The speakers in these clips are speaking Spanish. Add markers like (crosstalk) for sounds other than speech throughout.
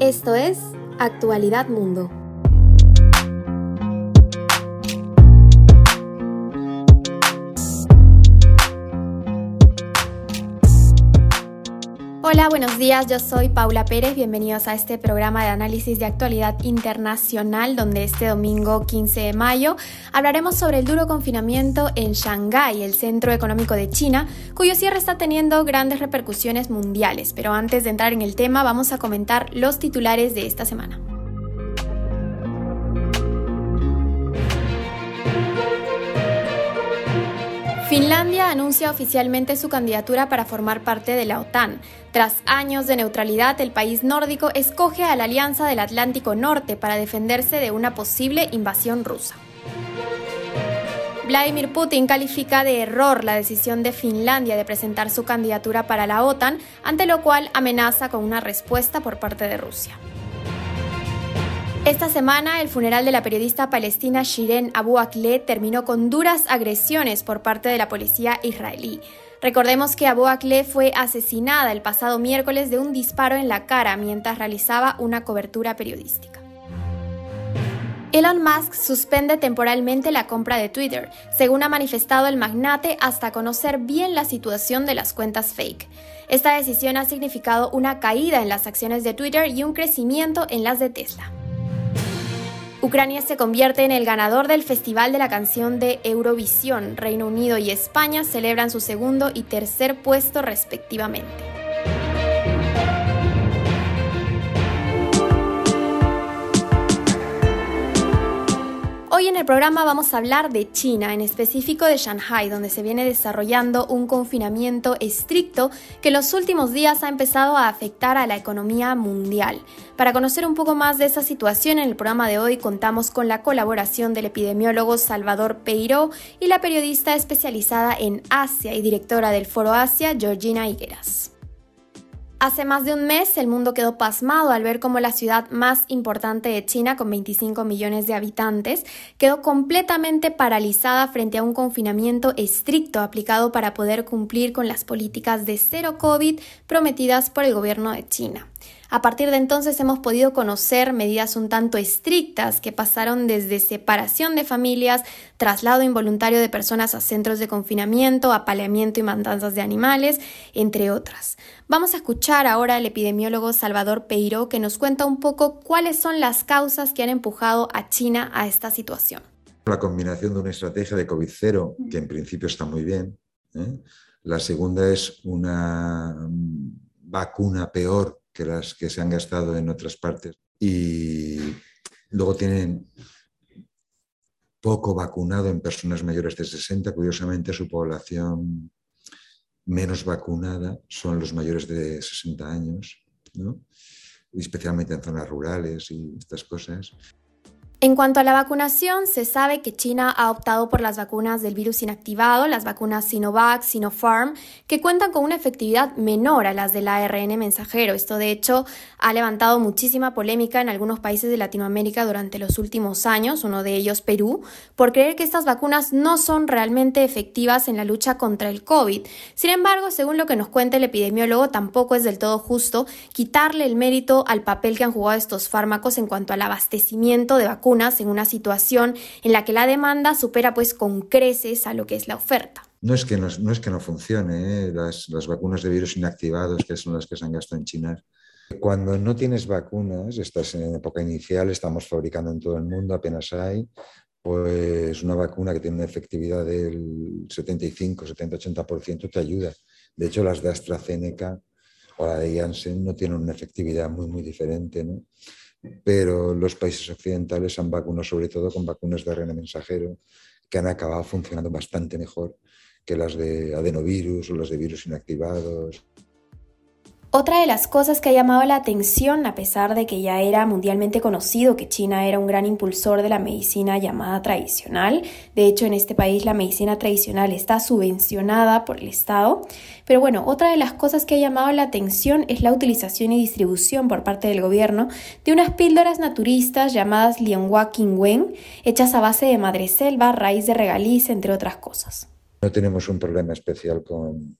Esto es Actualidad Mundo. Hola, buenos días, yo soy Paula Pérez, bienvenidos a este programa de análisis de actualidad internacional donde este domingo 15 de mayo hablaremos sobre el duro confinamiento en Shanghái, el centro económico de China, cuyo cierre está teniendo grandes repercusiones mundiales. Pero antes de entrar en el tema vamos a comentar los titulares de esta semana. Finlandia anuncia oficialmente su candidatura para formar parte de la OTAN. Tras años de neutralidad, el país nórdico escoge a la Alianza del Atlántico Norte para defenderse de una posible invasión rusa. Vladimir Putin califica de error la decisión de Finlandia de presentar su candidatura para la OTAN, ante lo cual amenaza con una respuesta por parte de Rusia. Esta semana, el funeral de la periodista palestina Shiren Abu Akleh terminó con duras agresiones por parte de la policía israelí. Recordemos que Abu Akleh fue asesinada el pasado miércoles de un disparo en la cara mientras realizaba una cobertura periodística. Elon Musk suspende temporalmente la compra de Twitter, según ha manifestado el magnate hasta conocer bien la situación de las cuentas fake. Esta decisión ha significado una caída en las acciones de Twitter y un crecimiento en las de Tesla. Ucrania se convierte en el ganador del Festival de la Canción de Eurovisión. Reino Unido y España celebran su segundo y tercer puesto respectivamente. Hoy en el programa vamos a hablar de China, en específico de Shanghai, donde se viene desarrollando un confinamiento estricto que en los últimos días ha empezado a afectar a la economía mundial. Para conocer un poco más de esa situación, en el programa de hoy contamos con la colaboración del epidemiólogo Salvador Peiró y la periodista especializada en Asia y directora del Foro Asia, Georgina Higueras. Hace más de un mes el mundo quedó pasmado al ver cómo la ciudad más importante de China, con 25 millones de habitantes, quedó completamente paralizada frente a un confinamiento estricto aplicado para poder cumplir con las políticas de cero COVID prometidas por el gobierno de China. A partir de entonces hemos podido conocer medidas un tanto estrictas que pasaron desde separación de familias, traslado involuntario de personas a centros de confinamiento, apaleamiento y matanzas de animales, entre otras. Vamos a escuchar ahora al epidemiólogo Salvador Peiro que nos cuenta un poco cuáles son las causas que han empujado a China a esta situación. La combinación de una estrategia de COVID-0, que en principio está muy bien. ¿eh? La segunda es una vacuna peor que las que se han gastado en otras partes. Y luego tienen poco vacunado en personas mayores de 60. Curiosamente, su población menos vacunada son los mayores de 60 años, especialmente en zonas rurales y estas cosas. En cuanto a la vacunación, se sabe que China ha optado por las vacunas del virus inactivado, las vacunas Sinovac, Sinopharm, que cuentan con una efectividad menor a las del ARN mensajero. Esto, de hecho, ha levantado muchísima polémica en algunos países de Latinoamérica durante los últimos años, uno de ellos Perú, por creer que estas vacunas no son realmente efectivas en la lucha contra el COVID. Sin embargo, según lo que nos cuenta el epidemiólogo, tampoco es del todo justo quitarle el mérito al papel que han jugado estos fármacos en cuanto al abastecimiento de vacunas en una situación en la que la demanda supera pues con creces a lo que es la oferta. No es que no, es que no funcione, ¿eh? las, las, vacunas de virus inactivados, que son las que se han gastado en China. Cuando no tienes vacunas, estás en época inicial, estamos fabricando en todo el mundo, apenas hay, pues una vacuna que tiene una efectividad del 75, 70, 80% te ayuda. De hecho, las de AstraZeneca o la de Janssen no tienen una efectividad muy, muy diferente. ¿no? Pero los países occidentales han vacunado sobre todo con vacunas de ARN mensajero que han acabado funcionando bastante mejor que las de adenovirus o las de virus inactivados. Otra de las cosas que ha llamado la atención, a pesar de que ya era mundialmente conocido que China era un gran impulsor de la medicina llamada tradicional, de hecho en este país la medicina tradicional está subvencionada por el Estado, pero bueno, otra de las cosas que ha llamado la atención es la utilización y distribución por parte del gobierno de unas píldoras naturistas llamadas Lianhua Qingwen, hechas a base de madreselva, raíz de regaliz, entre otras cosas. No tenemos un problema especial con,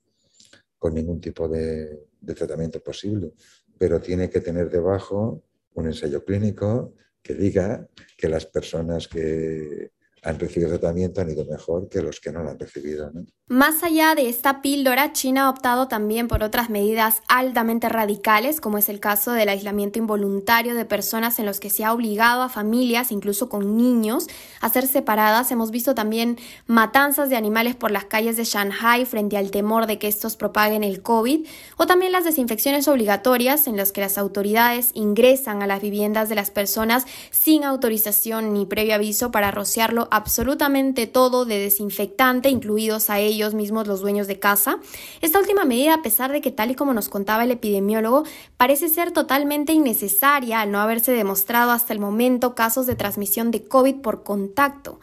con ningún tipo de, tratamiento posible, pero tiene que tener debajo un ensayo clínico que diga que las personas que han recibido tratamiento han ido mejor que los que no lo han recibido. Más allá de esta píldora, China ha optado también por otras medidas altamente radicales, como es el caso del aislamiento involuntario de personas en los que se ha obligado a familias, incluso con niños, a ser separadas. Hemos visto también matanzas de animales por las calles de Shanghai frente al temor de que estos propaguen el COVID, o también las desinfecciones obligatorias en las que las autoridades ingresan a las viviendas de las personas sin autorización ni previo aviso para rociarlo absolutamente todo de desinfectante, incluidos a ellos mismos los dueños de casa. Esta última medida, a pesar de que tal y como nos contaba el epidemiólogo, parece ser totalmente innecesaria al no haberse demostrado hasta el momento casos de transmisión de COVID por contacto.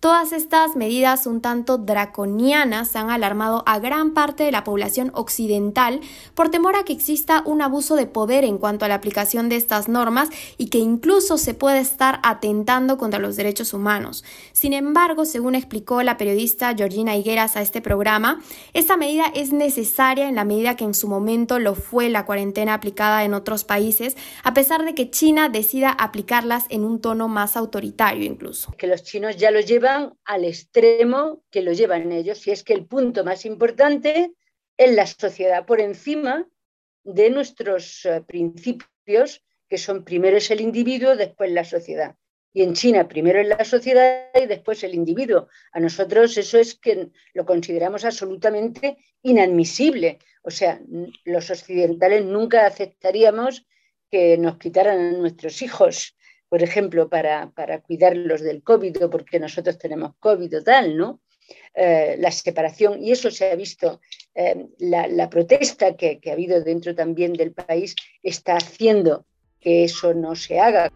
Todas estas medidas un tanto draconianas han alarmado a gran parte de la población occidental por temor a que exista un abuso de poder en cuanto a la aplicación de estas normas y que incluso se puede estar atentando contra los derechos humanos. Sin embargo, según explicó la periodista Georgina Higueras a este programa, esta medida es necesaria en la medida que en su momento lo fue la cuarentena aplicada en otros países, a pesar de que China decida aplicarlas en un tono más autoritario incluso. Que los chinos ya lo llevan al extremo que lo llevan ellos, y es que el punto más importante es la sociedad, por encima de nuestros eh, principios, que son primero es el individuo, después la sociedad. Y en China primero es la sociedad y después el individuo. A nosotros eso es que lo consideramos absolutamente inadmisible. O sea, los occidentales nunca aceptaríamos que nos quitaran a nuestros hijos por ejemplo, para, para cuidarlos del COVID porque nosotros tenemos COVID o tal, ¿no? Eh, la separación, y eso se ha visto, eh, la, protesta que, que ha habido dentro también del país está haciendo que eso no se haga.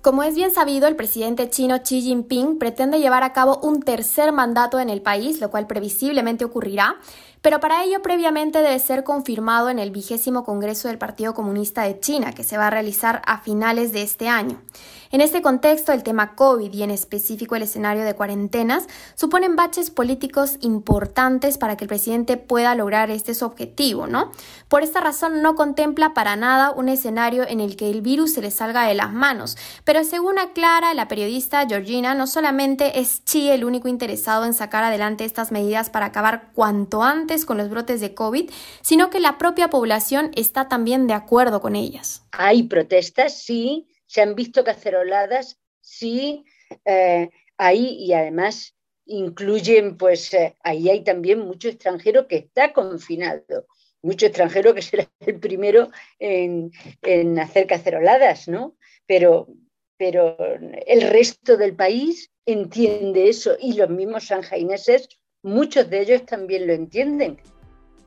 Como es bien sabido, el presidente chino Xi Jinping pretende llevar a cabo un tercer mandato en el país, lo cual previsiblemente ocurrirá, pero para ello previamente debe ser confirmado en el vigésimo Congreso del Partido Comunista de China, que se va a realizar a finales de este año. En este contexto, el tema COVID y en específico el escenario de cuarentenas suponen baches políticos importantes para que el presidente pueda lograr este su objetivo, ¿no? Por esta razón no contempla para nada un escenario en el que el virus se le salga de las manos, pero según aclara la periodista Georgina, no solamente es Xi el único interesado en sacar adelante estas medidas para acabar cuanto antes con los brotes de COVID, sino que la propia población está también de acuerdo con ellas. Hay protestas, sí, se han visto caceroladas, sí, eh, ahí y además incluyen, pues eh, ahí hay también mucho extranjero que está confinado, mucho extranjero que (laughs) será el primero en, en hacer caceroladas, ¿no? Pero, pero el resto del país entiende eso y los mismos sanjaineses muchos de ellos también lo entienden.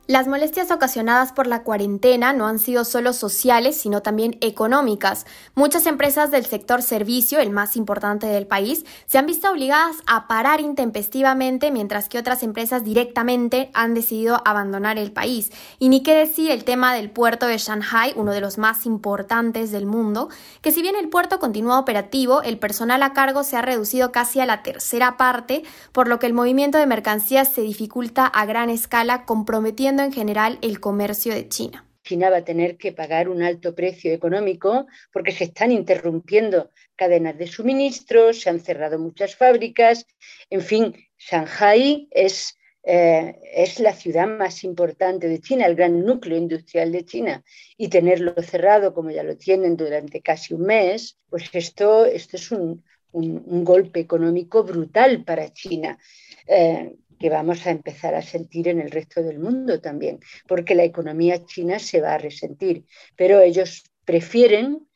Las molestias ocasionadas por la cuarentena no han sido solo sociales, sino también económicas. Muchas empresas del sector servicio, el más importante del país, se han visto obligadas a parar intempestivamente, mientras que otras empresas directamente han decidido abandonar el país. Y ni qué decir el tema del puerto de Shanghai, uno de los más importantes del mundo, que si bien el puerto continúa operativo, el personal a cargo se ha reducido casi a la tercera parte, por lo que el movimiento de mercancías se dificulta a gran escala, comprometiendo en general el comercio de China. China va a tener que pagar un alto precio económico porque se están interrumpiendo cadenas de suministros, se han cerrado muchas fábricas, en fin, Shanghai es, eh, es la ciudad más importante de China, el gran núcleo industrial de China, y tenerlo cerrado como ya lo tienen durante casi un mes, pues esto, esto es un, golpe económico brutal para China. Eh, que vamos a empezar a sentir en el resto del mundo también, porque la economía china se va a resentir, pero ellos prefieren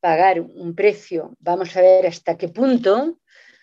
pagar un precio, vamos a ver hasta qué punto,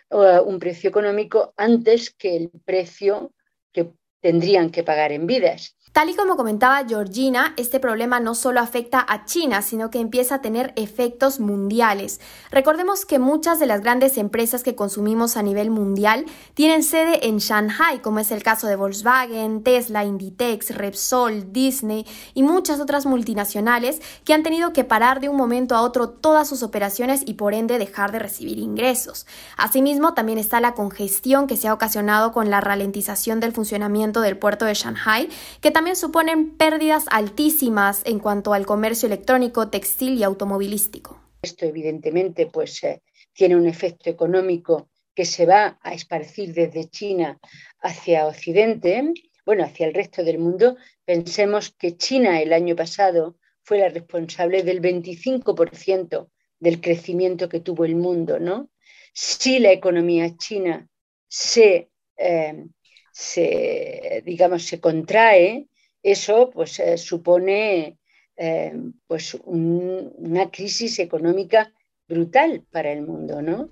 un precio económico antes que el precio que tendrían que pagar en vidas. Tal y como comentaba Georgina, este problema no solo afecta a China, sino que empieza a tener efectos mundiales. Recordemos que muchas de las grandes empresas que consumimos a nivel mundial tienen sede en Shanghai, como es el caso de Volkswagen, Tesla, Inditex, Repsol, Disney y muchas otras multinacionales que han tenido que parar de un momento a otro todas sus operaciones y por ende dejar de recibir ingresos. Asimismo, también está la congestión que se ha ocasionado con la ralentización del funcionamiento del puerto de Shanghai, que también también suponen pérdidas altísimas en cuanto al comercio electrónico, textil y automovilístico. Esto evidentemente pues, eh, tiene un efecto económico que se va a esparcir desde China hacia Occidente, bueno, hacia el resto del mundo. Pensemos que China el año pasado fue la responsable del 25% del crecimiento que tuvo el mundo, ¿no? Si la economía china se, eh, digamos, se contrae, eso pues, eh, supone eh, pues, una crisis económica brutal para el mundo, ¿no?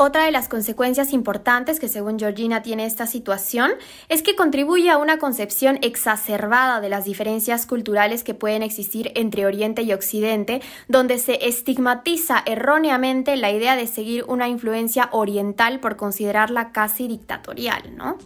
Otra de las consecuencias importantes que según Georgina tiene esta situación es que contribuye a una concepción exacerbada de las diferencias culturales que pueden existir entre Oriente y Occidente, donde se estigmatiza erróneamente la idea de seguir una influencia oriental por considerarla casi dictatorial, ¿no?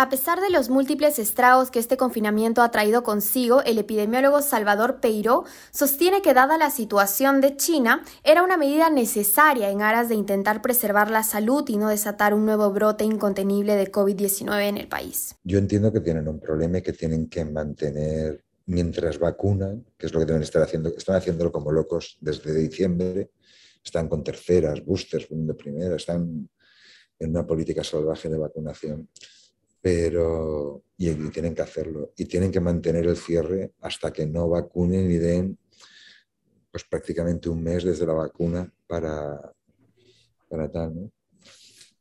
A pesar de los múltiples estragos que este confinamiento ha traído consigo, el epidemiólogo Salvador Peiró sostiene que dada la situación de China, era una medida necesaria en aras de intentar preservar la salud y no desatar un nuevo brote incontenible de COVID-19 en el país. Yo entiendo que tienen un problema y que tienen que mantener mientras vacunan, que es lo que deben estar haciendo, están haciéndolo como locos desde diciembre, están con terceras, boosters, de primera, están en una política salvaje de vacunación pero y, tienen que hacerlo y tienen que mantener el cierre hasta que no vacunen y den pues prácticamente un mes desde la vacuna para, para tal,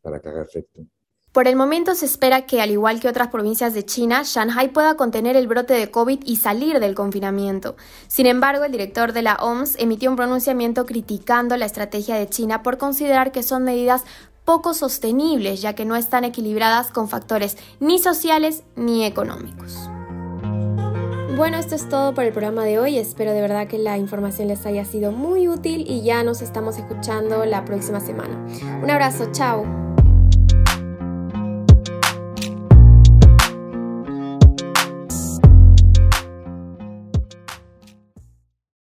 para que haga efecto. Por el momento se espera que, al igual que otras provincias de China, Shanghai pueda contener el brote de COVID y salir del confinamiento. Sin embargo, el director de la OMS emitió un pronunciamiento criticando la estrategia de China por considerar que son medidas poco sostenibles, ya que no están equilibradas con factores ni sociales ni económicos. Bueno, esto es todo por el programa de hoy. Espero de verdad que la información les haya sido muy útil y ya nos estamos escuchando la próxima semana. Un abrazo, chao.